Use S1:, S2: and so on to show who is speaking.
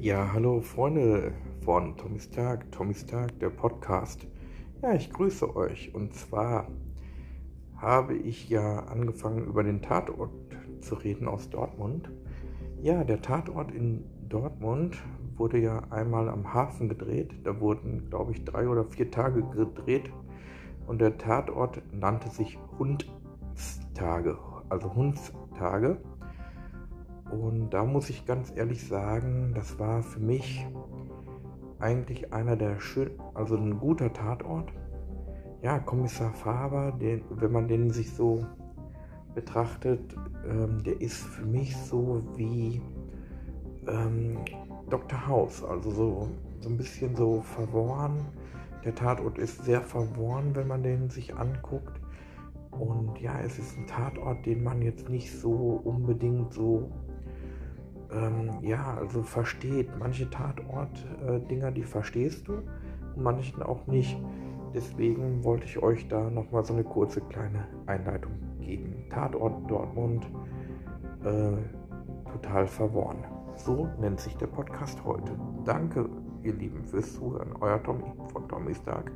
S1: Ja, hallo Freunde von Tommys Tag, Tommys Tag, der Podcast. Ja, ich grüße euch. Und zwar habe ich ja angefangen, über den Tatort zu reden aus Dortmund. Ja, der Tatort in Dortmund wurde ja einmal am Hafen gedreht. Da wurden, glaube ich, drei oder vier Tage gedreht. Und der Tatort nannte sich Hundstage, also Hundstage. Und da muss ich ganz ehrlich sagen, das war für mich eigentlich einer der schön, also ein guter Tatort. Ja, Kommissar Faber, den, wenn man den sich so betrachtet, ähm, der ist für mich so wie ähm, Dr. House, also so, so ein bisschen so verworren. Der Tatort ist sehr verworren, wenn man den sich anguckt. Und ja, es ist ein Tatort, den man jetzt nicht so unbedingt so ähm, ja, also versteht. Manche Tatort-Dinger, äh, die verstehst du und manchen auch nicht. Deswegen wollte ich euch da nochmal so eine kurze kleine Einleitung geben. Tatort Dortmund, äh, total verworren. So nennt sich der Podcast heute. Danke, ihr Lieben, fürs Zuhören. Euer Tommy von Tommys Tag.